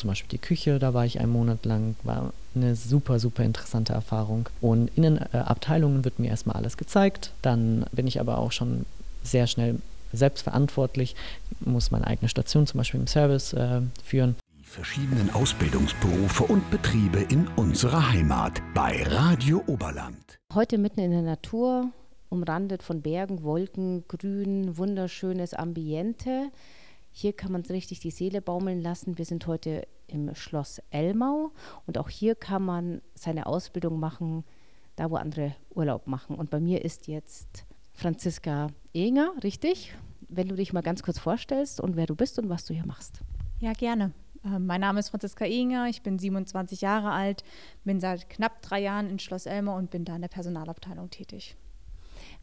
zum Beispiel die Küche, da war ich einen Monat lang, war eine super, super interessante Erfahrung. Und in den äh, Abteilungen wird mir erstmal alles gezeigt, dann bin ich aber auch schon sehr schnell selbstverantwortlich, muss meine eigene Station zum Beispiel im Service äh, führen. Die verschiedenen Ausbildungsberufe und Betriebe in unserer Heimat bei Radio Oberland. Heute mitten in der Natur, umrandet von Bergen, Wolken, Grün, wunderschönes Ambiente. Hier kann man richtig die Seele baumeln lassen. Wir sind heute im Schloss Elmau und auch hier kann man seine Ausbildung machen, da wo andere Urlaub machen. Und bei mir ist jetzt Franziska Enger, richtig? Wenn du dich mal ganz kurz vorstellst und wer du bist und was du hier machst. Ja, gerne. Ähm, mein Name ist Franziska Enger, ich bin 27 Jahre alt, bin seit knapp drei Jahren in Schloss Elmau und bin da in der Personalabteilung tätig.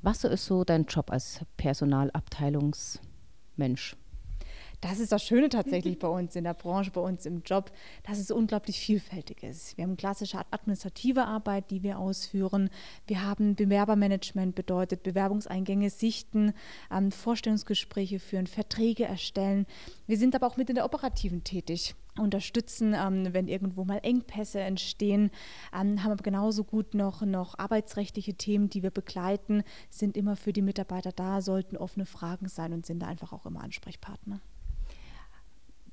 Was ist so dein Job als Personalabteilungsmensch? Das ist das Schöne tatsächlich bei uns in der Branche, bei uns im Job, dass es unglaublich vielfältig ist. Wir haben klassische administrative Arbeit, die wir ausführen. Wir haben Bewerbermanagement, bedeutet Bewerbungseingänge sichten, ähm, Vorstellungsgespräche führen, Verträge erstellen. Wir sind aber auch mit in der operativen tätig unterstützen, ähm, wenn irgendwo mal Engpässe entstehen, ähm, haben aber genauso gut noch, noch arbeitsrechtliche Themen, die wir begleiten, sind immer für die Mitarbeiter da, sollten offene Fragen sein und sind da einfach auch immer Ansprechpartner.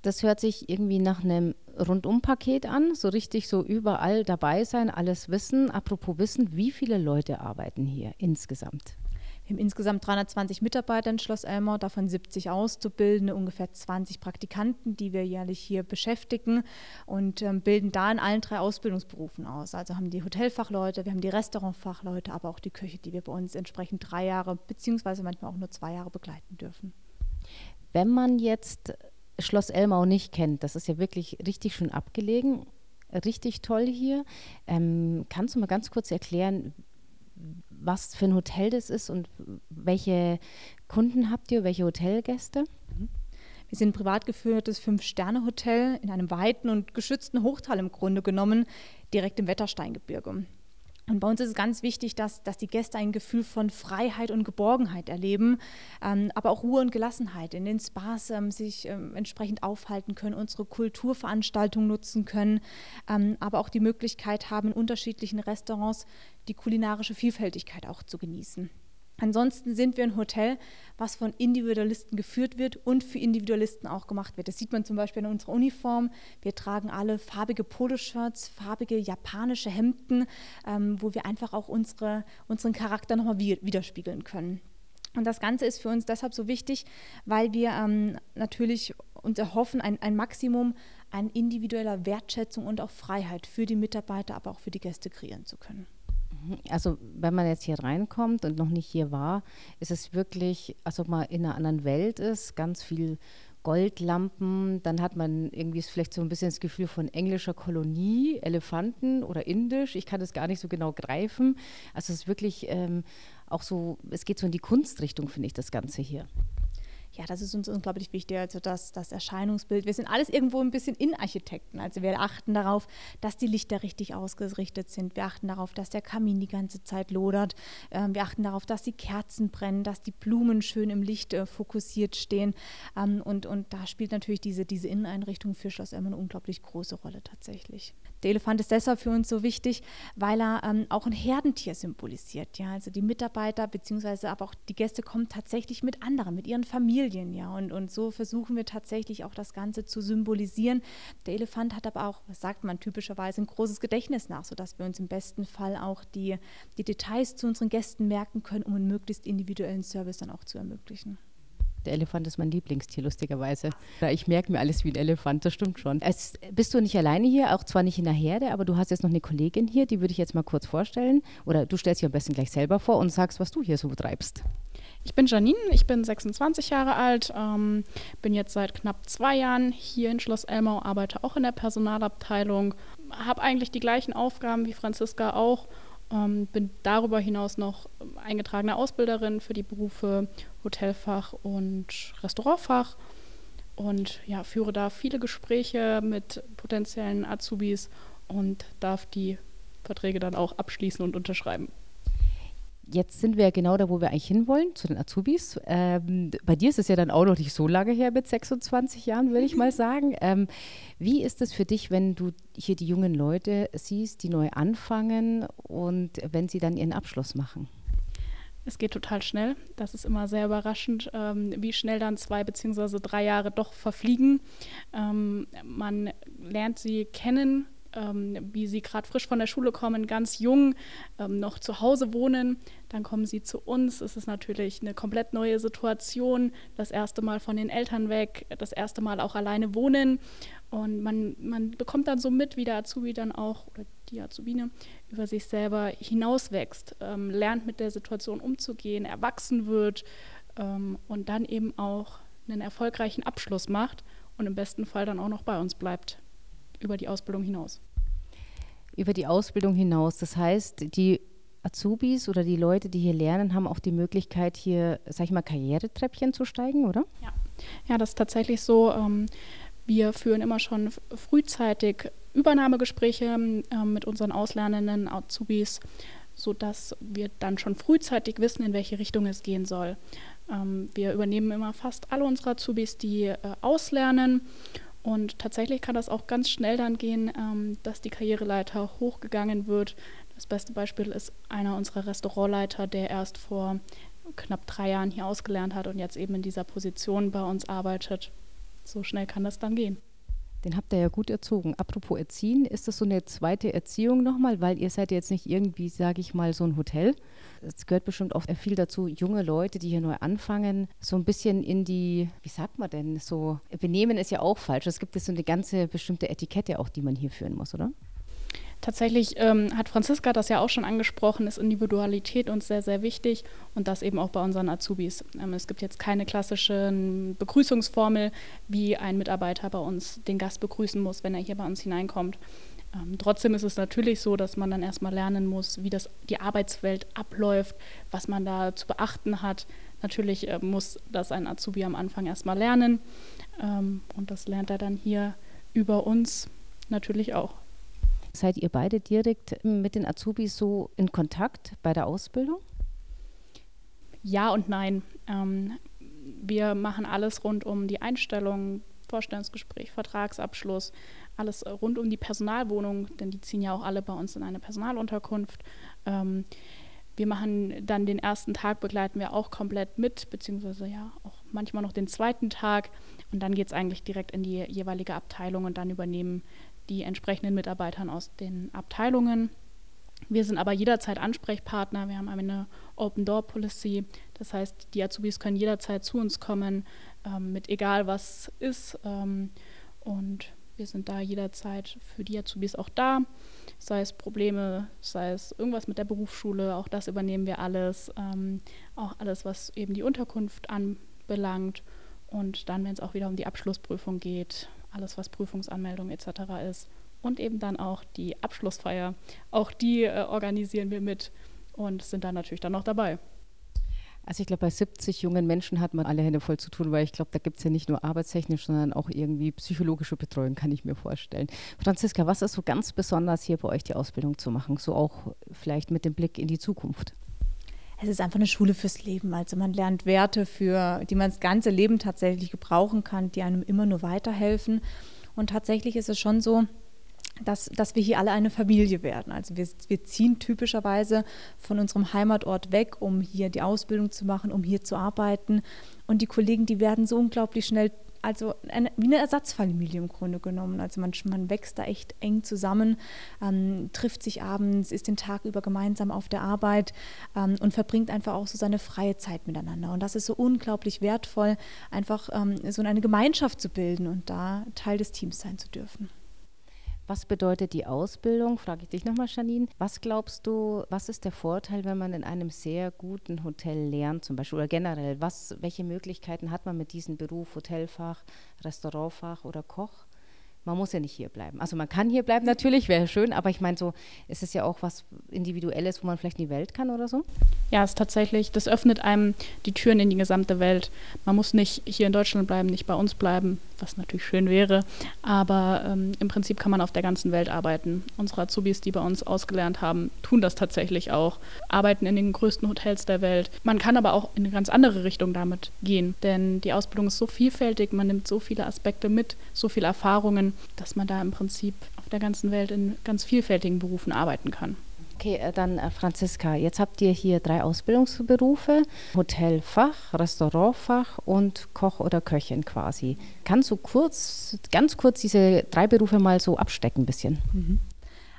Das hört sich irgendwie nach einem Rundumpaket an, so richtig so überall dabei sein, alles wissen. Apropos Wissen, wie viele Leute arbeiten hier insgesamt? Wir haben insgesamt 320 Mitarbeiter in Schloss Elmau, davon 70 Auszubildende, ungefähr 20 Praktikanten, die wir jährlich hier beschäftigen und ähm, bilden da in allen drei Ausbildungsberufen aus. Also haben die Hotelfachleute, wir haben die Restaurantfachleute, aber auch die Köche, die wir bei uns entsprechend drei Jahre beziehungsweise manchmal auch nur zwei Jahre begleiten dürfen. Wenn man jetzt Schloss Elmau nicht kennt, das ist ja wirklich richtig schön abgelegen, richtig toll hier. Ähm, kannst du mal ganz kurz erklären, was für ein Hotel das ist und welche Kunden habt ihr, welche Hotelgäste? Mhm. Wir sind ein privat geführtes Fünf-Sterne-Hotel in einem weiten und geschützten Hochtal im Grunde genommen, direkt im Wettersteingebirge. Und bei uns ist es ganz wichtig, dass, dass die Gäste ein Gefühl von Freiheit und Geborgenheit erleben, ähm, aber auch Ruhe und Gelassenheit in den Spas ähm, sich ähm, entsprechend aufhalten können, unsere Kulturveranstaltungen nutzen können, ähm, aber auch die Möglichkeit haben, in unterschiedlichen Restaurants die kulinarische Vielfältigkeit auch zu genießen. Ansonsten sind wir ein Hotel, was von Individualisten geführt wird und für Individualisten auch gemacht wird. Das sieht man zum Beispiel in unserer Uniform. Wir tragen alle farbige Poloshirts, farbige japanische Hemden, ähm, wo wir einfach auch unsere, unseren Charakter nochmal widerspiegeln können. Und das Ganze ist für uns deshalb so wichtig, weil wir ähm, natürlich uns erhoffen, ein, ein Maximum an individueller Wertschätzung und auch Freiheit für die Mitarbeiter, aber auch für die Gäste kreieren zu können. Also wenn man jetzt hier reinkommt und noch nicht hier war, ist es wirklich, als ob man in einer anderen Welt ist, ganz viel Goldlampen, dann hat man irgendwie vielleicht so ein bisschen das Gefühl von englischer Kolonie, Elefanten oder indisch, ich kann das gar nicht so genau greifen. Also es ist wirklich ähm, auch so, es geht so in die Kunstrichtung, finde ich, das Ganze hier ja, das ist uns unglaublich wichtig, also das, das Erscheinungsbild. Wir sind alles irgendwo ein bisschen Innenarchitekten. Also wir achten darauf, dass die Lichter richtig ausgerichtet sind. Wir achten darauf, dass der Kamin die ganze Zeit lodert. Ähm, wir achten darauf, dass die Kerzen brennen, dass die Blumen schön im Licht äh, fokussiert stehen. Ähm, und, und da spielt natürlich diese, diese Inneneinrichtung für Schloss Elmer eine unglaublich große Rolle tatsächlich. Der Elefant ist deshalb für uns so wichtig, weil er ähm, auch ein Herdentier symbolisiert. Ja? Also die Mitarbeiter bzw. aber auch die Gäste kommen tatsächlich mit anderen, mit ihren Familien. Ja? Und, und so versuchen wir tatsächlich auch das Ganze zu symbolisieren. Der Elefant hat aber auch, was sagt man typischerweise, ein großes Gedächtnis nach, sodass wir uns im besten Fall auch die, die Details zu unseren Gästen merken können, um einen möglichst individuellen Service dann auch zu ermöglichen. Der Elefant ist mein Lieblingstier, lustigerweise. Ich merke mir alles wie ein Elefant, das stimmt schon. Es, bist du nicht alleine hier, auch zwar nicht in der Herde, aber du hast jetzt noch eine Kollegin hier, die würde ich jetzt mal kurz vorstellen. Oder du stellst dich am besten gleich selber vor und sagst, was du hier so betreibst. Ich bin Janine, ich bin 26 Jahre alt, ähm, bin jetzt seit knapp zwei Jahren hier in Schloss Elmau, arbeite auch in der Personalabteilung, habe eigentlich die gleichen Aufgaben wie Franziska auch ähm, bin darüber hinaus noch eingetragene Ausbilderin für die Berufe Hotelfach und Restaurantfach und ja, führe da viele Gespräche mit potenziellen Azubis und darf die Verträge dann auch abschließen und unterschreiben. Jetzt sind wir ja genau da, wo wir eigentlich hinwollen, zu den Azubis. Ähm, bei dir ist es ja dann auch noch nicht so lange her mit 26 Jahren, würde ich mal sagen. Ähm, wie ist es für dich, wenn du hier die jungen Leute siehst, die neu anfangen und wenn sie dann ihren Abschluss machen? Es geht total schnell. Das ist immer sehr überraschend, ähm, wie schnell dann zwei beziehungsweise drei Jahre doch verfliegen. Ähm, man lernt sie kennen, ähm, wie sie gerade frisch von der Schule kommen, ganz jung, ähm, noch zu Hause wohnen. Dann kommen sie zu uns. Es ist natürlich eine komplett neue Situation. Das erste Mal von den Eltern weg, das erste Mal auch alleine wohnen. Und man, man bekommt dann so mit, wie der Azubi dann auch, oder die Azubine, über sich selber hinauswächst, ähm, lernt mit der Situation umzugehen, erwachsen wird ähm, und dann eben auch einen erfolgreichen Abschluss macht und im besten Fall dann auch noch bei uns bleibt über die Ausbildung hinaus. Über die Ausbildung hinaus. Das heißt, die Azubis oder die Leute, die hier lernen, haben auch die Möglichkeit, hier, sag ich mal, Karrieretreppchen zu steigen, oder? Ja, ja das ist tatsächlich so. Ähm, wir führen immer schon frühzeitig Übernahmegespräche ähm, mit unseren auslernenden Azubis, sodass wir dann schon frühzeitig wissen, in welche Richtung es gehen soll. Ähm, wir übernehmen immer fast alle unsere Azubis, die äh, auslernen und tatsächlich kann das auch ganz schnell dann gehen, ähm, dass die Karriereleiter hochgegangen wird. Das beste Beispiel ist einer unserer Restaurantleiter, der erst vor knapp drei Jahren hier ausgelernt hat und jetzt eben in dieser Position bei uns arbeitet. So schnell kann das dann gehen. Den habt ihr ja gut erzogen. Apropos Erziehen, ist das so eine zweite Erziehung nochmal? Weil ihr seid jetzt nicht irgendwie, sage ich mal, so ein Hotel. Es gehört bestimmt auch viel dazu, junge Leute, die hier neu anfangen, so ein bisschen in die, wie sagt man denn, so, Benehmen ist ja auch falsch. Es gibt so eine ganze bestimmte Etikette auch, die man hier führen muss, oder? Tatsächlich ähm, hat Franziska das ja auch schon angesprochen, ist Individualität uns sehr, sehr wichtig und das eben auch bei unseren Azubis. Ähm, es gibt jetzt keine klassische Begrüßungsformel, wie ein Mitarbeiter bei uns den Gast begrüßen muss, wenn er hier bei uns hineinkommt. Ähm, trotzdem ist es natürlich so, dass man dann erstmal lernen muss, wie das, die Arbeitswelt abläuft, was man da zu beachten hat. Natürlich äh, muss das ein Azubi am Anfang erstmal lernen ähm, und das lernt er dann hier über uns natürlich auch. Seid ihr beide direkt mit den Azubis so in Kontakt bei der Ausbildung? Ja und nein. Ähm, wir machen alles rund um die Einstellung, Vorstellungsgespräch, Vertragsabschluss, alles rund um die Personalwohnung, denn die ziehen ja auch alle bei uns in eine Personalunterkunft. Ähm, wir machen dann den ersten Tag, begleiten wir auch komplett mit, beziehungsweise ja auch manchmal noch den zweiten Tag. Und dann geht es eigentlich direkt in die jeweilige Abteilung und dann übernehmen die entsprechenden Mitarbeitern aus den Abteilungen. Wir sind aber jederzeit Ansprechpartner. Wir haben eine Open Door Policy. Das heißt, die Azubis können jederzeit zu uns kommen, ähm, mit egal was ist. Ähm, und wir sind da jederzeit für die Azubis auch da. Sei es Probleme, sei es irgendwas mit der Berufsschule, auch das übernehmen wir alles. Ähm, auch alles, was eben die Unterkunft anbelangt. Und dann, wenn es auch wieder um die Abschlussprüfung geht, alles was Prüfungsanmeldung etc. ist. Und eben dann auch die Abschlussfeier. Auch die äh, organisieren wir mit und sind dann natürlich dann noch dabei. Also ich glaube, bei 70 jungen Menschen hat man alle Hände voll zu tun, weil ich glaube, da gibt es ja nicht nur arbeitstechnisch, sondern auch irgendwie psychologische Betreuung, kann ich mir vorstellen. Franziska, was ist so ganz besonders hier bei euch die Ausbildung zu machen, so auch vielleicht mit dem Blick in die Zukunft? Es ist einfach eine Schule fürs Leben. Also man lernt Werte, für, die man das ganze Leben tatsächlich gebrauchen kann, die einem immer nur weiterhelfen. Und tatsächlich ist es schon so, dass, dass wir hier alle eine Familie werden. Also wir, wir ziehen typischerweise von unserem Heimatort weg, um hier die Ausbildung zu machen, um hier zu arbeiten. Und die Kollegen, die werden so unglaublich schnell, also eine, wie eine Ersatzfamilie im Grunde genommen. Also man, man wächst da echt eng zusammen, ähm, trifft sich abends, ist den Tag über gemeinsam auf der Arbeit ähm, und verbringt einfach auch so seine freie Zeit miteinander. Und das ist so unglaublich wertvoll, einfach ähm, so eine Gemeinschaft zu bilden und da Teil des Teams sein zu dürfen. Was bedeutet die Ausbildung? Frage ich dich nochmal, Janine. Was glaubst du, was ist der Vorteil, wenn man in einem sehr guten Hotel lernt, zum Beispiel, oder generell? Was, welche Möglichkeiten hat man mit diesem Beruf, Hotelfach, Restaurantfach oder Koch? Man muss ja nicht hier bleiben. Also man kann hier bleiben natürlich, wäre schön, aber ich meine so, ist es ja auch was Individuelles, wo man vielleicht in die Welt kann oder so? Ja, es ist tatsächlich, das öffnet einem die Türen in die gesamte Welt. Man muss nicht hier in Deutschland bleiben, nicht bei uns bleiben, was natürlich schön wäre, aber ähm, im Prinzip kann man auf der ganzen Welt arbeiten. Unsere Azubis, die bei uns ausgelernt haben, tun das tatsächlich auch, arbeiten in den größten Hotels der Welt. Man kann aber auch in eine ganz andere Richtung damit gehen, denn die Ausbildung ist so vielfältig, man nimmt so viele Aspekte mit, so viele Erfahrungen, dass man da im Prinzip auf der ganzen Welt in ganz vielfältigen Berufen arbeiten kann. Okay, äh, dann äh, Franziska, jetzt habt ihr hier drei Ausbildungsberufe, Hotelfach, Restaurantfach und Koch oder Köchin quasi. Kannst du kurz, ganz kurz diese drei Berufe mal so abstecken ein bisschen? Mhm.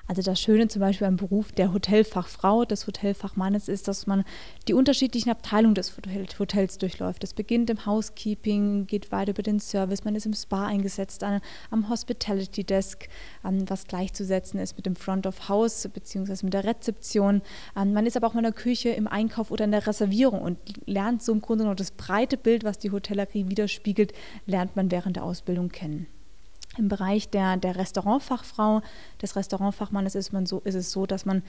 Also das Schöne zum Beispiel am Beruf der Hotelfachfrau, des Hotelfachmannes ist, dass man die unterschiedlichen Abteilungen des Hotels durchläuft. Es beginnt im Housekeeping, geht weiter über den Service, man ist im Spa eingesetzt, am Hospitality Desk, um, was gleichzusetzen ist mit dem Front of House bzw. mit der Rezeption. Um, man ist aber auch in der Küche, im Einkauf oder in der Reservierung und lernt so im Grunde noch das breite Bild, was die Hotellerie widerspiegelt, lernt man während der Ausbildung kennen. Im Bereich der, der Restaurantfachfrau, des Restaurantfachmannes ist, man so, ist es so, dass man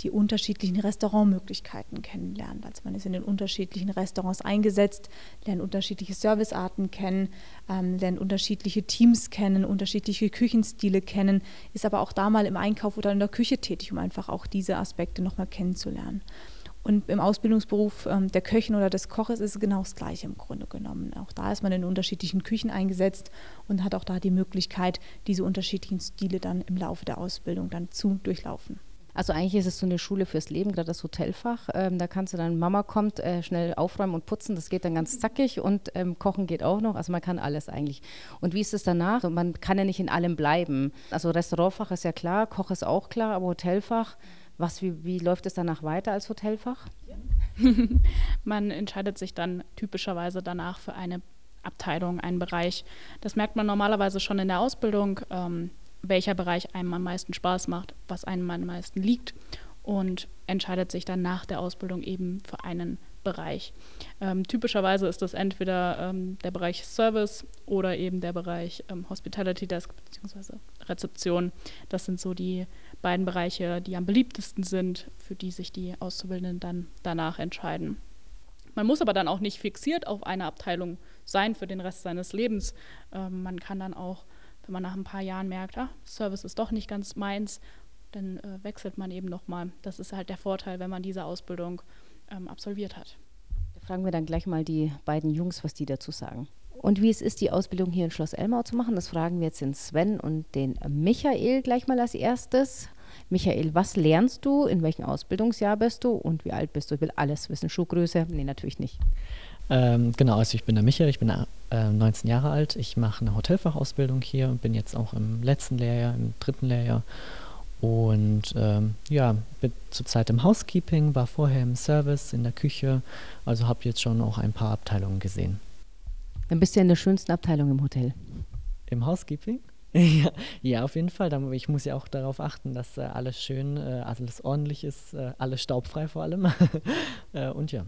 die unterschiedlichen Restaurantmöglichkeiten kennenlernt. Also man ist in den unterschiedlichen Restaurants eingesetzt, lernt unterschiedliche Servicearten kennen, ähm, lernt unterschiedliche Teams kennen, unterschiedliche Küchenstile kennen, ist aber auch da mal im Einkauf oder in der Küche tätig, um einfach auch diese Aspekte nochmal kennenzulernen. Und im Ausbildungsberuf ähm, der Köchin oder des Koches ist es genau das Gleiche im Grunde genommen. Auch da ist man in unterschiedlichen Küchen eingesetzt und hat auch da die Möglichkeit, diese unterschiedlichen Stile dann im Laufe der Ausbildung dann zu durchlaufen. Also eigentlich ist es so eine Schule fürs Leben, gerade das Hotelfach. Ähm, da kannst du dann, Mama kommt, äh, schnell aufräumen und putzen, das geht dann ganz zackig und ähm, kochen geht auch noch. Also man kann alles eigentlich. Und wie ist es danach? Man kann ja nicht in allem bleiben. Also Restaurantfach ist ja klar, Koch ist auch klar, aber Hotelfach, was, wie, wie läuft es danach weiter als Hotelfach? man entscheidet sich dann typischerweise danach für eine Abteilung, einen Bereich. Das merkt man normalerweise schon in der Ausbildung, ähm, welcher Bereich einem am meisten Spaß macht, was einem am meisten liegt und entscheidet sich dann nach der Ausbildung eben für einen Bereich. Ähm, typischerweise ist das entweder ähm, der Bereich Service oder eben der Bereich ähm, Hospitality Desk bzw. Rezeption. Das sind so die beiden Bereiche, die am beliebtesten sind, für die sich die Auszubildenden dann danach entscheiden. Man muss aber dann auch nicht fixiert auf eine Abteilung sein für den Rest seines Lebens. Ähm, man kann dann auch, wenn man nach ein paar Jahren merkt, ah, Service ist doch nicht ganz meins, dann äh, wechselt man eben nochmal. Das ist halt der Vorteil, wenn man diese Ausbildung ähm, absolviert hat. Da fragen wir dann gleich mal die beiden Jungs, was die dazu sagen. Und wie es ist, die Ausbildung hier in Schloss Elmau zu machen, das fragen wir jetzt den Sven und den Michael gleich mal als erstes. Michael, was lernst du? In welchem Ausbildungsjahr bist du? Und wie alt bist du? Ich will alles wissen. Schuhgröße? Nee, natürlich nicht. Ähm, genau, also ich bin der Michael, ich bin äh, 19 Jahre alt. Ich mache eine Hotelfachausbildung hier und bin jetzt auch im letzten Lehrjahr, im dritten Lehrjahr. Und ähm, ja, bin zurzeit im Housekeeping, war vorher im Service, in der Küche, also habe jetzt schon auch ein paar Abteilungen gesehen. Dann bist du ja in der schönsten Abteilung im Hotel. Im Housekeeping? ja, ja, auf jeden Fall. Ich muss ja auch darauf achten, dass äh, alles schön, äh, alles ordentlich ist, äh, alles staubfrei vor allem. Und ja.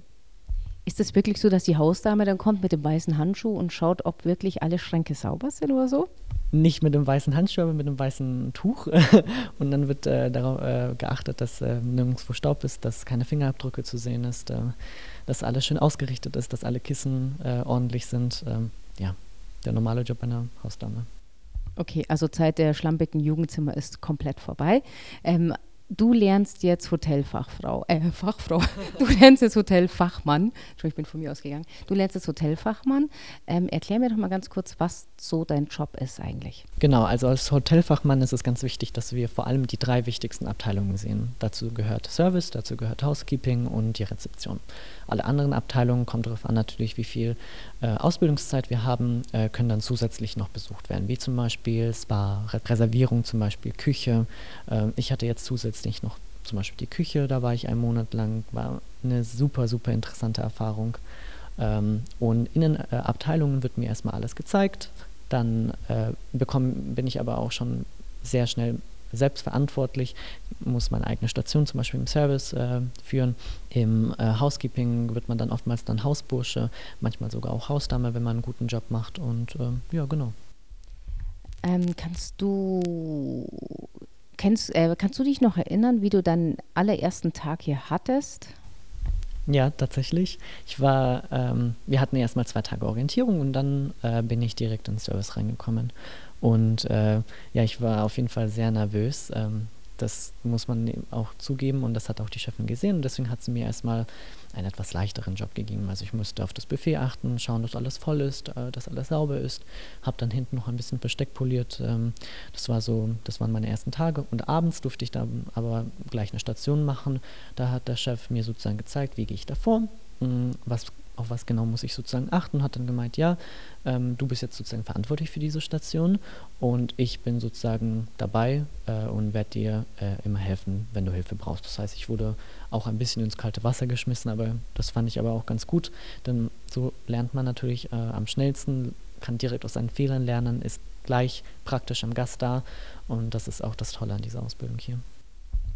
Ist es wirklich so, dass die Hausdame dann kommt mit dem weißen Handschuh und schaut, ob wirklich alle Schränke sauber sind oder so? Nicht mit dem weißen Handschuh, aber mit dem weißen Tuch. und dann wird äh, darauf äh, geachtet, dass nirgendwo Staub ist, dass keine Fingerabdrücke zu sehen ist dass alles schön ausgerichtet ist, dass alle Kissen äh, ordentlich sind. Ähm, ja, der normale Job einer Hausdame. Okay, also Zeit der schlampigen Jugendzimmer ist komplett vorbei. Ähm, du lernst jetzt Hotelfachfrau, äh, Fachfrau, du lernst jetzt Hotelfachmann. Entschuldigung, ich bin von mir ausgegangen. Du lernst jetzt Hotelfachmann. Ähm, erklär mir doch mal ganz kurz, was so dein Job ist eigentlich. Genau, also als Hotelfachmann ist es ganz wichtig, dass wir vor allem die drei wichtigsten Abteilungen sehen. Dazu gehört Service, dazu gehört Housekeeping und die Rezeption. Alle anderen Abteilungen, kommt darauf an natürlich, wie viel äh, Ausbildungszeit wir haben, äh, können dann zusätzlich noch besucht werden, wie zum Beispiel Spa, Reservierung zum Beispiel, Küche. Äh, ich hatte jetzt zusätzlich noch zum Beispiel die Küche, da war ich einen Monat lang, war eine super, super interessante Erfahrung. Ähm, und in den äh, Abteilungen wird mir erstmal alles gezeigt, dann äh, bekomm, bin ich aber auch schon sehr schnell selbstverantwortlich, muss meine eigene Station zum Beispiel im Service äh, führen. Im äh, Housekeeping wird man dann oftmals dann Hausbursche, manchmal sogar auch Hausdame, wenn man einen guten Job macht. Und äh, ja, genau. Ähm, kannst du kennst, äh, kannst du dich noch erinnern, wie du deinen allerersten Tag hier hattest? Ja, tatsächlich. Ich war, ähm, wir hatten erstmal zwei Tage Orientierung und dann äh, bin ich direkt ins Service reingekommen. Und äh, ja, ich war auf jeden Fall sehr nervös. Ähm, das muss man auch zugeben und das hat auch die Chefin gesehen und deswegen hat sie mir erstmal einen etwas leichteren Job gegeben. Also ich musste auf das Buffet achten, schauen, dass alles voll ist, äh, dass alles sauber ist. Habe dann hinten noch ein bisschen Besteck poliert. Ähm, das war so, das waren meine ersten Tage und abends durfte ich dann aber gleich eine Station machen. Da hat der Chef mir sozusagen gezeigt, wie gehe ich davor, was auf was genau muss ich sozusagen achten, hat dann gemeint, ja, ähm, du bist jetzt sozusagen verantwortlich für diese Station und ich bin sozusagen dabei äh, und werde dir äh, immer helfen, wenn du Hilfe brauchst. Das heißt, ich wurde auch ein bisschen ins kalte Wasser geschmissen, aber das fand ich aber auch ganz gut, denn so lernt man natürlich äh, am schnellsten, kann direkt aus seinen Fehlern lernen, ist gleich praktisch am Gast da und das ist auch das Tolle an dieser Ausbildung hier.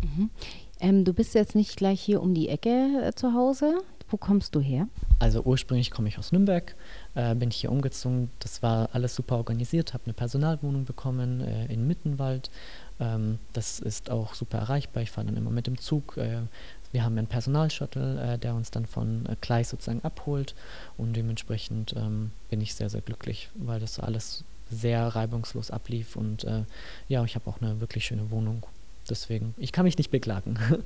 Mhm. Ähm, du bist jetzt nicht gleich hier um die Ecke äh, zu Hause. Wo kommst du her? Also ursprünglich komme ich aus Nürnberg, äh, bin hier umgezogen. Das war alles super organisiert, habe eine Personalwohnung bekommen äh, in Mittenwald. Ähm, das ist auch super erreichbar. Ich fahre dann immer mit dem Zug. Äh, wir haben einen Personalshuttle, äh, der uns dann von äh, Gleis sozusagen abholt und dementsprechend ähm, bin ich sehr, sehr glücklich, weil das alles sehr reibungslos ablief und ja, ich habe auch eine wirklich schöne Wohnung Deswegen, ich kann mich nicht beklagen.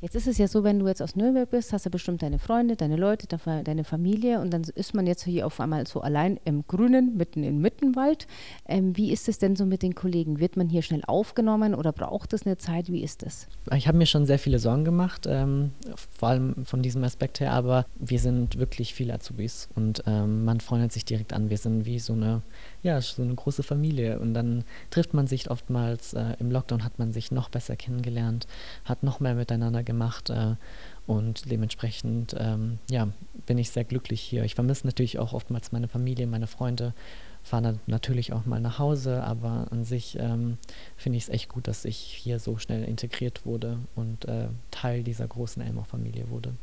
Jetzt ist es ja so, wenn du jetzt aus Nürnberg bist, hast du bestimmt deine Freunde, deine Leute, deine Familie und dann ist man jetzt hier auf einmal so allein im Grünen, mitten im Mittenwald. Ähm, wie ist es denn so mit den Kollegen? Wird man hier schnell aufgenommen oder braucht es eine Zeit? Wie ist es? Ich habe mir schon sehr viele Sorgen gemacht, ähm, vor allem von diesem Aspekt her, aber wir sind wirklich viele Azubis und ähm, man freundet sich direkt an. Wir sind wie so eine ja, so eine große Familie. Und dann trifft man sich oftmals, äh, im Lockdown hat man sich noch besser kennengelernt, hat noch mehr miteinander gemacht. Äh, und dementsprechend, ähm, ja, bin ich sehr glücklich hier. Ich vermisse natürlich auch oftmals meine Familie, meine Freunde, fahre natürlich auch mal nach Hause, aber an sich ähm, finde ich es echt gut, dass ich hier so schnell integriert wurde und äh, Teil dieser großen Elmau-Familie wurde.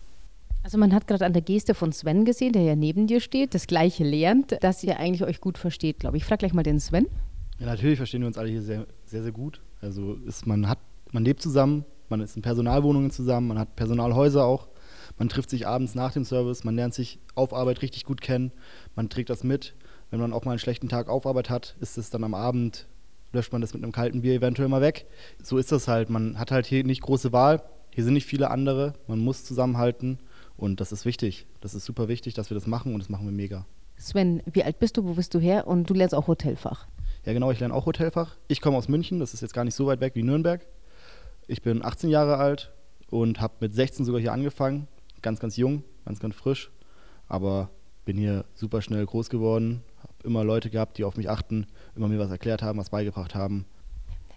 Also man hat gerade an der Geste von Sven gesehen, der ja neben dir steht, das gleiche lernt, dass ihr eigentlich euch gut versteht, glaube ich. Ich frage gleich mal den Sven. Ja, natürlich verstehen wir uns alle hier sehr, sehr, sehr gut. Also ist, man hat, man lebt zusammen, man ist in Personalwohnungen zusammen, man hat Personalhäuser auch. Man trifft sich abends nach dem Service, man lernt sich auf Arbeit richtig gut kennen, man trägt das mit. Wenn man auch mal einen schlechten Tag auf Arbeit hat, ist es dann am Abend, löscht man das mit einem kalten Bier eventuell mal weg. So ist das halt. Man hat halt hier nicht große Wahl. Hier sind nicht viele andere. Man muss zusammenhalten. Und das ist wichtig. Das ist super wichtig, dass wir das machen und das machen wir mega. Sven, wie alt bist du? Wo bist du her? Und du lernst auch Hotelfach. Ja, genau, ich lerne auch Hotelfach. Ich komme aus München, das ist jetzt gar nicht so weit weg wie Nürnberg. Ich bin 18 Jahre alt und habe mit 16 sogar hier angefangen. Ganz, ganz jung, ganz, ganz frisch. Aber bin hier super schnell groß geworden, habe immer Leute gehabt, die auf mich achten, immer mir was erklärt haben, was beigebracht haben.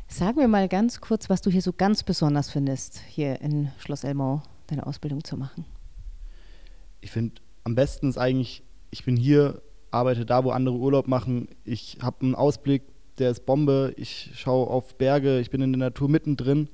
Sag mir mal ganz kurz, was du hier so ganz besonders findest, hier in Schloss Elmau deine Ausbildung zu machen ich finde, am besten ist eigentlich, ich bin hier, arbeite da, wo andere Urlaub machen. Ich habe einen Ausblick, der ist Bombe. Ich schaue auf Berge, ich bin in der Natur mittendrin.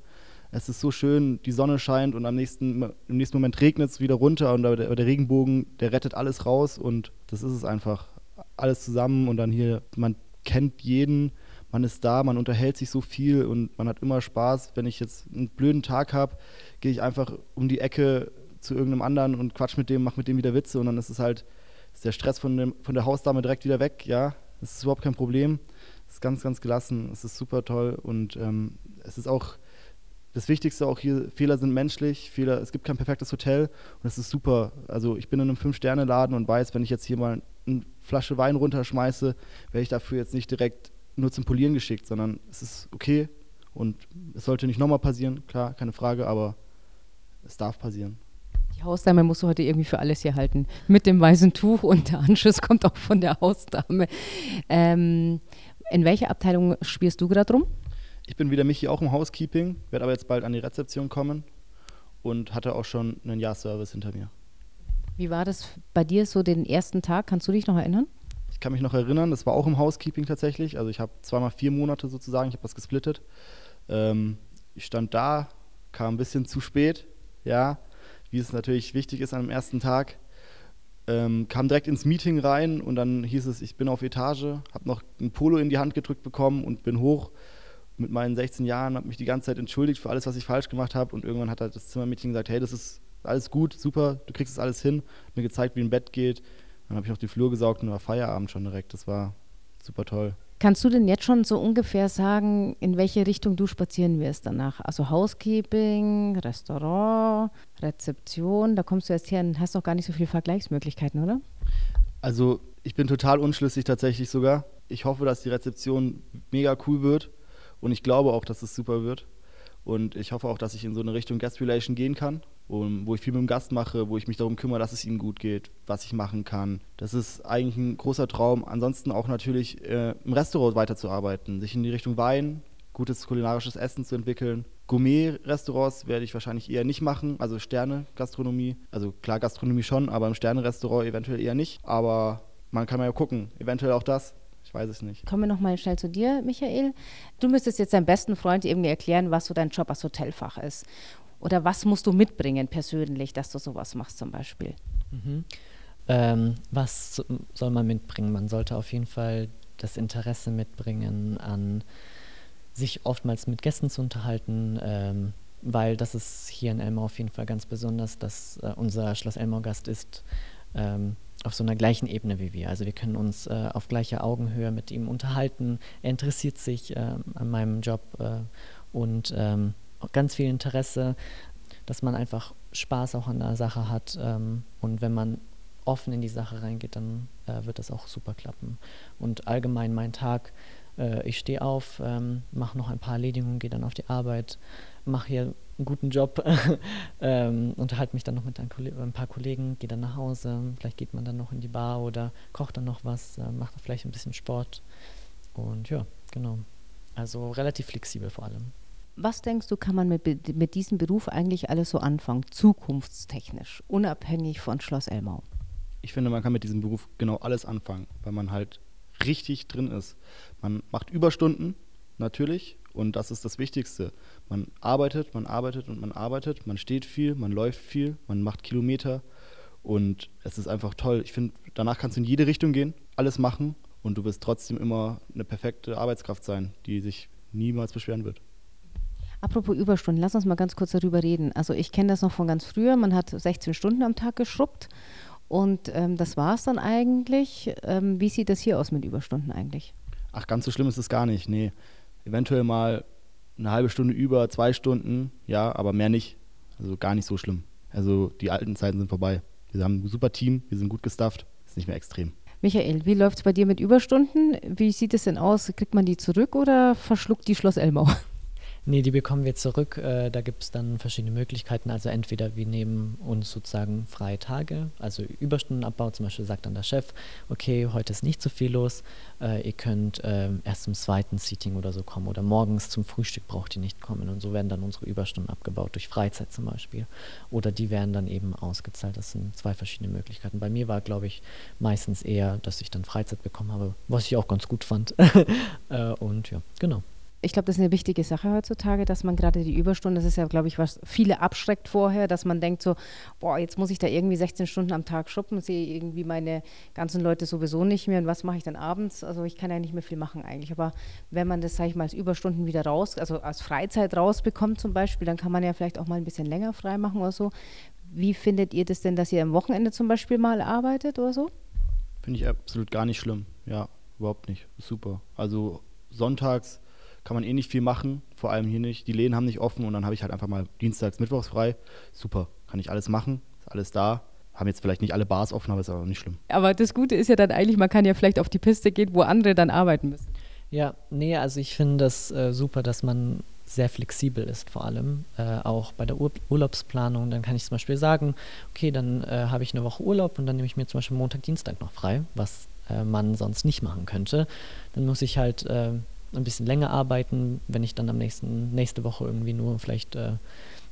Es ist so schön, die Sonne scheint und am nächsten, im nächsten Moment regnet es wieder runter und der, der Regenbogen, der rettet alles raus und das ist es einfach. Alles zusammen und dann hier, man kennt jeden, man ist da, man unterhält sich so viel und man hat immer Spaß. Wenn ich jetzt einen blöden Tag habe, gehe ich einfach um die Ecke zu irgendeinem anderen und quatsch mit dem, mach mit dem wieder Witze und dann ist es halt, ist der Stress von, dem, von der Hausdame direkt wieder weg, ja. Das ist überhaupt kein Problem. Es ist ganz, ganz gelassen, es ist super toll und ähm, es ist auch das Wichtigste auch hier, Fehler sind menschlich, Fehler, es gibt kein perfektes Hotel und das ist super. Also ich bin in einem Fünf-Sterne-Laden und weiß, wenn ich jetzt hier mal eine Flasche Wein runterschmeiße, werde ich dafür jetzt nicht direkt nur zum Polieren geschickt, sondern es ist okay und es sollte nicht nochmal passieren, klar, keine Frage, aber es darf passieren. Die Hausdame musst du heute irgendwie für alles hier halten. Mit dem weißen Tuch und der Anschluss kommt auch von der Hausdame. Ähm, in welcher Abteilung spielst du gerade rum? Ich bin wieder mich hier auch im Housekeeping, werde aber jetzt bald an die Rezeption kommen und hatte auch schon einen Jahrservice hinter mir. Wie war das bei dir so den ersten Tag? Kannst du dich noch erinnern? Ich kann mich noch erinnern, das war auch im Housekeeping tatsächlich. Also ich habe zweimal vier Monate sozusagen, ich habe das gesplittet. Ähm, ich stand da, kam ein bisschen zu spät, ja, wie es natürlich wichtig ist dem ersten Tag. ähm, kam direkt ins Meeting rein und dann hieß es, ich bin auf Etage, habe noch ein Polo in die Hand gedrückt bekommen und bin hoch mit meinen 16 Jahren, habe mich die ganze Zeit entschuldigt für alles, was ich falsch gemacht habe und irgendwann hat halt das Zimmermädchen gesagt, hey, das ist alles gut, super, du kriegst es alles hin, mir gezeigt, wie ein Bett geht. Dann habe ich noch die Flur gesaugt und war Feierabend schon direkt. Das war super toll. Kannst du denn jetzt schon so ungefähr sagen, in welche Richtung du spazieren wirst danach? Also Housekeeping, Restaurant, Rezeption, da kommst du erst her und hast noch gar nicht so viele Vergleichsmöglichkeiten, oder? Also ich bin total unschlüssig tatsächlich sogar. Ich hoffe, dass die Rezeption mega cool wird und ich glaube auch, dass es super wird. Und ich hoffe auch, dass ich in so eine Richtung Guest Relation gehen kann, wo ich viel mit dem Gast mache, wo ich mich darum kümmere, dass es ihm gut geht, was ich machen kann. Das ist eigentlich ein großer Traum. Ansonsten auch natürlich äh, im Restaurant weiterzuarbeiten, sich in die Richtung Wein, gutes kulinarisches Essen zu entwickeln. Gourmet-Restaurants werde ich wahrscheinlich eher nicht machen, also Sterne-Gastronomie. Also klar, Gastronomie schon, aber im Sterne-Restaurant eventuell eher nicht. Aber man kann mal gucken, eventuell auch das weiß es nicht. Kommen wir nochmal schnell zu dir, Michael. Du müsstest jetzt deinem besten Freund irgendwie erklären, was so dein Job als Hotelfach ist. Oder was musst du mitbringen persönlich, dass du sowas machst zum Beispiel? Mhm. Ähm, was soll man mitbringen? Man sollte auf jeden Fall das Interesse mitbringen, an sich oftmals mit Gästen zu unterhalten, ähm, weil das ist hier in Elmau auf jeden Fall ganz besonders, dass äh, unser Schloss Elmau-Gast ist. Ähm, auf so einer gleichen Ebene wie wir. Also wir können uns äh, auf gleicher Augenhöhe mit ihm unterhalten. Er interessiert sich äh, an meinem Job äh, und ähm, ganz viel Interesse, dass man einfach Spaß auch an der Sache hat. Ähm, und wenn man offen in die Sache reingeht, dann äh, wird das auch super klappen. Und allgemein mein Tag, äh, ich stehe auf, ähm, mache noch ein paar Erledigungen, gehe dann auf die Arbeit, mache hier einen guten Job, ähm, unterhalte mich dann noch mit ein, ein, paar Kollegen, gehe dann nach Hause, vielleicht geht man dann noch in die Bar oder kocht dann noch was, äh, macht vielleicht ein bisschen Sport und ja, genau. Also relativ flexibel vor allem. Was denkst du, kann man mit, mit diesem Beruf eigentlich alles so anfangen, zukunftstechnisch, unabhängig von Schloss Elmau? Ich finde, man kann mit diesem Beruf genau alles anfangen, weil man halt richtig drin ist. Man macht Überstunden, natürlich, und das ist das Wichtigste. Man arbeitet, man arbeitet und man arbeitet, man steht viel, man läuft viel, man macht Kilometer und es ist einfach toll. Ich finde, danach kannst du in jede Richtung gehen, alles machen und du wirst trotzdem immer eine perfekte Arbeitskraft sein, die sich niemals beschweren wird. Apropos Überstunden, lass uns mal ganz kurz darüber reden. Also ich kenne das noch von ganz früher, man hat 16 Stunden am Tag geschrubbt und ähm, das war es dann eigentlich. Ähm, wie sieht das hier aus mit Überstunden eigentlich? Ach, ganz so schlimm ist es gar nicht, nee eventuell mal eine halbe Stunde über, zwei Stunden, ja, aber mehr nicht. Also gar nicht so schlimm. Also die alten Zeiten sind vorbei. Wir haben ein super Team, wir sind gut gestafft, ist nicht mehr extrem. Michael, wie läuft es bei dir mit Überstunden? Wie sieht es denn aus? Kriegt man die zurück oder verschluckt die Schloss Elmau? Nee, die bekommen wir zurück. Äh, da gibt es dann verschiedene Möglichkeiten. Also entweder wir nehmen uns sozusagen freie Tage, also Überstundenabbau. Zum Beispiel sagt dann der Chef, okay, heute ist nicht so viel los. Äh, ihr könnt äh, erst zum zweiten Seating oder so kommen oder morgens zum Frühstück braucht ihr nicht kommen. Und so werden dann unsere Überstunden abgebaut, durch Freizeit zum Beispiel. Oder die werden dann eben ausgezahlt. Das sind zwei verschiedene Möglichkeiten. Bei mir war, glaube ich, meistens eher, dass ich dann Freizeit bekommen habe, was ich auch ganz gut fand. Und ja, genau ich glaube, das ist eine wichtige Sache heutzutage, dass man gerade die Überstunden, das ist ja, glaube ich, was viele abschreckt vorher, dass man denkt so, boah, jetzt muss ich da irgendwie 16 Stunden am Tag schuppen, sehe irgendwie meine ganzen Leute sowieso nicht mehr und was mache ich dann abends? Also ich kann ja nicht mehr viel machen eigentlich. Aber wenn man das, sage ich mal, als Überstunden wieder raus, also als Freizeit rausbekommt zum Beispiel, dann kann man ja vielleicht auch mal ein bisschen länger frei machen oder so. Wie findet ihr das denn, dass ihr am Wochenende zum Beispiel mal arbeitet oder so? Finde ich absolut gar nicht schlimm. Ja, überhaupt nicht. Super. Also sonntags kann man eh nicht viel machen, vor allem hier nicht. Die Läden haben nicht offen und dann habe ich halt einfach mal dienstags, mittwochs frei. Super, kann ich alles machen, ist alles da. Haben jetzt vielleicht nicht alle Bars offen, aber ist auch nicht schlimm. Aber das Gute ist ja dann eigentlich, man kann ja vielleicht auf die Piste gehen, wo andere dann arbeiten müssen. Ja, nee, also ich finde das äh, super, dass man sehr flexibel ist, vor allem äh, auch bei der Ur Urlaubsplanung. Dann kann ich zum Beispiel sagen, okay, dann äh, habe ich eine Woche Urlaub und dann nehme ich mir zum Beispiel Montag, Dienstag noch frei, was äh, man sonst nicht machen könnte. Dann muss ich halt äh, ein bisschen länger arbeiten, wenn ich dann am nächsten, nächste Woche irgendwie nur vielleicht äh,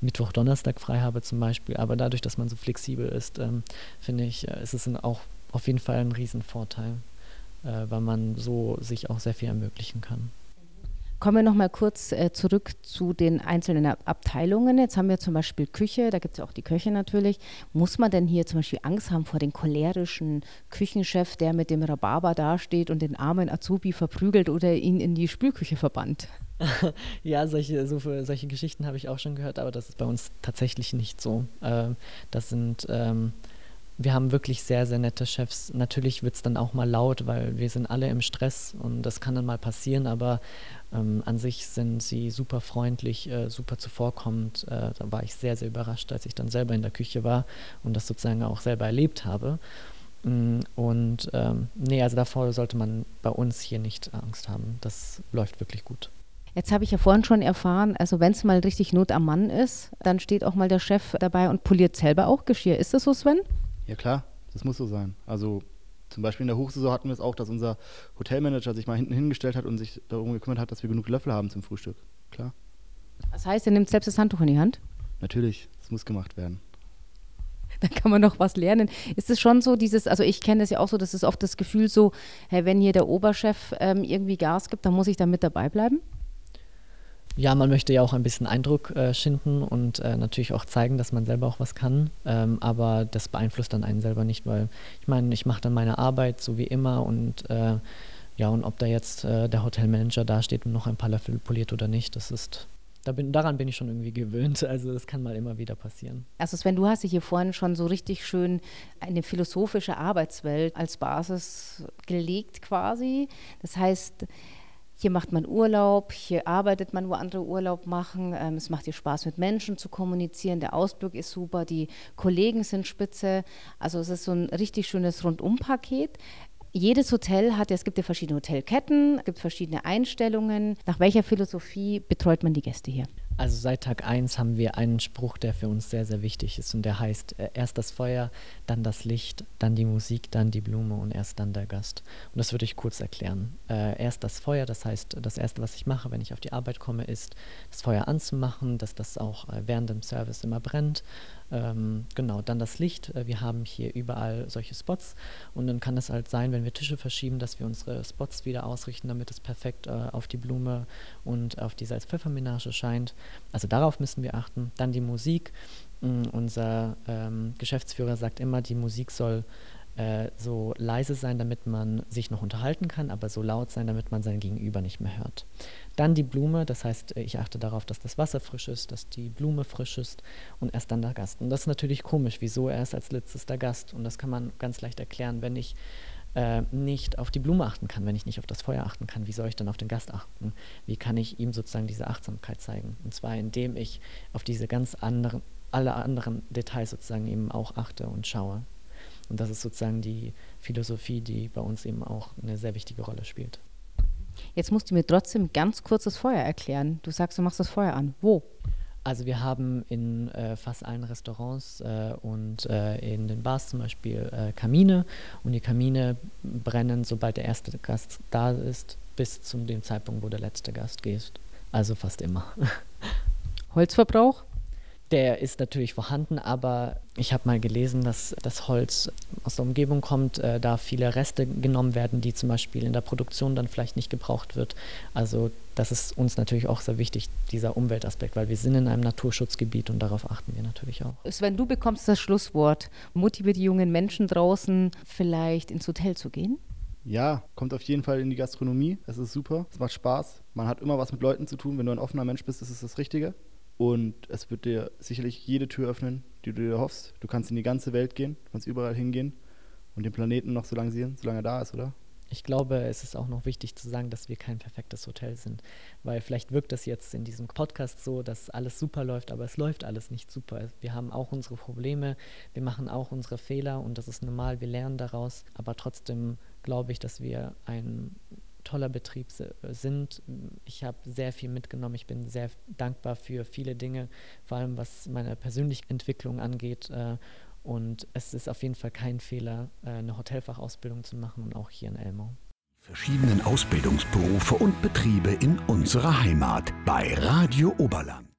Mittwoch, Donnerstag frei habe zum Beispiel. Aber dadurch, dass man so flexibel ist, ähm, finde ich, äh, ist es auch auf jeden Fall ein Riesenvorteil, äh, weil man so sich auch sehr viel ermöglichen kann. Kommen wir noch mal kurz äh, zurück zu den einzelnen Abteilungen. Jetzt haben wir zum Beispiel Küche, da gibt es ja auch die Köche natürlich. Muss man denn hier zum Beispiel Angst haben vor dem cholerischen Küchenchef, der mit dem Rhabarber dasteht und den armen Azubi verprügelt oder ihn in die Spülküche verbannt? ja, solche, so solche Geschichten habe ich auch schon gehört, aber das ist bei uns tatsächlich nicht so. Ähm, das sind ähm, wir haben wirklich sehr, sehr nette Chefs. Natürlich wird es dann auch mal laut, weil wir sind alle im Stress und das kann dann mal passieren, aber ähm, an sich sind sie super freundlich, äh, super zuvorkommend. Äh, da war ich sehr, sehr überrascht, als ich dann selber in der Küche war und das sozusagen auch selber erlebt habe. Mm, und ähm, nee, also davor sollte man bei uns hier nicht Angst haben. Das läuft wirklich gut. Jetzt habe ich ja vorhin schon erfahren, also wenn es mal richtig Not am Mann ist, dann steht auch mal der Chef dabei und poliert selber auch Geschirr. Ist das so, Sven? Ja klar, das muss so sein. Also zum Beispiel in der Hochsaison hatten wir es auch, dass unser Hotelmanager sich mal hinten hingestellt hat und sich darum gekümmert hat, dass wir genug Löffel haben zum Frühstück. Klar. Das heißt, er nimmt selbst das Handtuch in die Hand? Natürlich, das muss gemacht werden. Da kann man noch was lernen. Ist es schon so, dieses, also ich kenne das ja auch so, das ist oft das Gefühl so, hey, wenn hier der Oberchef ähm, irgendwie Gas gibt, dann muss ich da mit dabei bleiben? Ja, man möchte ja auch ein bisschen Eindruck äh, schinden und äh, natürlich auch zeigen, dass man selber auch was kann. Ähm, aber das beeinflusst dann einen selber nicht, weil ich meine, ich mache dann meine Arbeit so wie immer und äh, ja, und ob da jetzt äh, der Hotelmanager dasteht und noch ein paar Löffel poliert oder nicht, das ist da bin, daran bin ich schon irgendwie gewöhnt. Also das kann mal immer wieder passieren. Also Sven, du hast dich hier vorhin schon so richtig schön eine philosophische Arbeitswelt als Basis gelegt quasi. Das heißt, hier macht man Urlaub, hier arbeitet man, wo andere Urlaub machen. Ähm, es macht dir Spaß, mit Menschen zu kommunizieren. Der Ausblick ist super, die Kollegen sind spitze. Also es ist so ein richtig schönes Rundumpaket. Jedes Hotel hat ja, es gibt ja verschiedene Hotelketten, es gibt verschiedene Einstellungen. Nach welcher Philosophie betreut man die Gäste hier? Also seit Tag 1 haben wir einen Spruch, der für uns sehr, sehr wichtig ist und der heißt, äh, erst das Feuer, dann das Licht, dann die Musik, dann die Blume und erst dann der Gast. Und das würde ich kurz erklären. Äh, erst das Feuer, das heißt, das Erste, was ich mache, wenn ich auf die Arbeit komme, ist, das Feuer anzumachen, dass das auch äh, während dem Service immer brennt. Ähm, genau, dann das Licht. Äh, wir haben hier überall solche Spots und dann kann es halt sein, wenn wir Tische verschieben, dass wir unsere Spots wieder ausrichten, damit es perfekt äh, auf die Blume und auf die Salz-Pfeffer-Menage scheint. Also darauf müssen wir achten. Dann die Musik. Mm, unser ähm, Geschäftsführer sagt immer, die Musik soll äh, so leise sein, damit man sich noch unterhalten kann, aber so laut sein, damit man sein Gegenüber nicht mehr hört. Dann die Blume, das heißt, ich achte darauf, dass das Wasser frisch ist, dass die Blume frisch ist und erst dann der Gast. Und das ist natürlich komisch, wieso erst als letztes der Gast. Und das kann man ganz leicht erklären, wenn ich äh, nicht auf die Blume achten kann, wenn ich nicht auf das Feuer achten kann, wie soll ich dann auf den Gast achten? Wie kann ich ihm sozusagen diese Achtsamkeit zeigen? Und zwar indem ich auf diese ganz anderen, alle anderen Details sozusagen eben auch achte und schaue. Und das ist sozusagen die Philosophie, die bei uns eben auch eine sehr wichtige Rolle spielt. Jetzt musst du mir trotzdem ganz kurz das Feuer erklären. Du sagst, du machst das Feuer an. Wo? Also wir haben in äh, fast allen Restaurants äh, und äh, in den Bars zum Beispiel äh, Kamine und die Kamine brennen, sobald der erste Gast da ist, bis zu dem Zeitpunkt, wo der letzte Gast geht. Also fast immer. Holzverbrauch? Der ist natürlich vorhanden, aber ich habe mal gelesen, dass das Holz aus der Umgebung kommt, äh, da viele Reste genommen werden, die zum Beispiel in der Produktion dann vielleicht nicht gebraucht wird. Also das ist uns natürlich auch sehr wichtig, dieser Umweltaspekt, weil wir sind in einem Naturschutzgebiet und darauf achten wir natürlich auch. Sven, du bekommst das Schlusswort. Motiviert die jungen Menschen draußen, vielleicht ins Hotel zu gehen? Ja, kommt auf jeden Fall in die Gastronomie. Es ist super, es macht Spaß. Man hat immer was mit Leuten zu tun. Wenn du ein offener Mensch bist, ist es das Richtige. Und es wird dir sicherlich jede Tür öffnen, die du dir hoffst. Du kannst in die ganze Welt gehen, du kannst überall hingehen und den Planeten noch so lange sehen, solange er da ist, oder? Ich glaube, es ist auch noch wichtig zu sagen, dass wir kein perfektes Hotel sind. Weil vielleicht wirkt das jetzt in diesem Podcast so, dass alles super läuft, aber es läuft alles nicht super. Wir haben auch unsere Probleme, wir machen auch unsere Fehler und das ist normal, wir lernen daraus. Aber trotzdem glaube ich, dass wir ein toller Betrieb sind. Ich habe sehr viel mitgenommen. Ich bin sehr dankbar für viele Dinge, vor allem was meine persönliche Entwicklung angeht. Äh, und es ist auf jeden Fall kein Fehler, äh, eine Hotelfachausbildung zu machen und auch hier in Elmau. Verschiedenen Ausbildungsberufe und Betriebe in unserer Heimat bei Radio Oberland.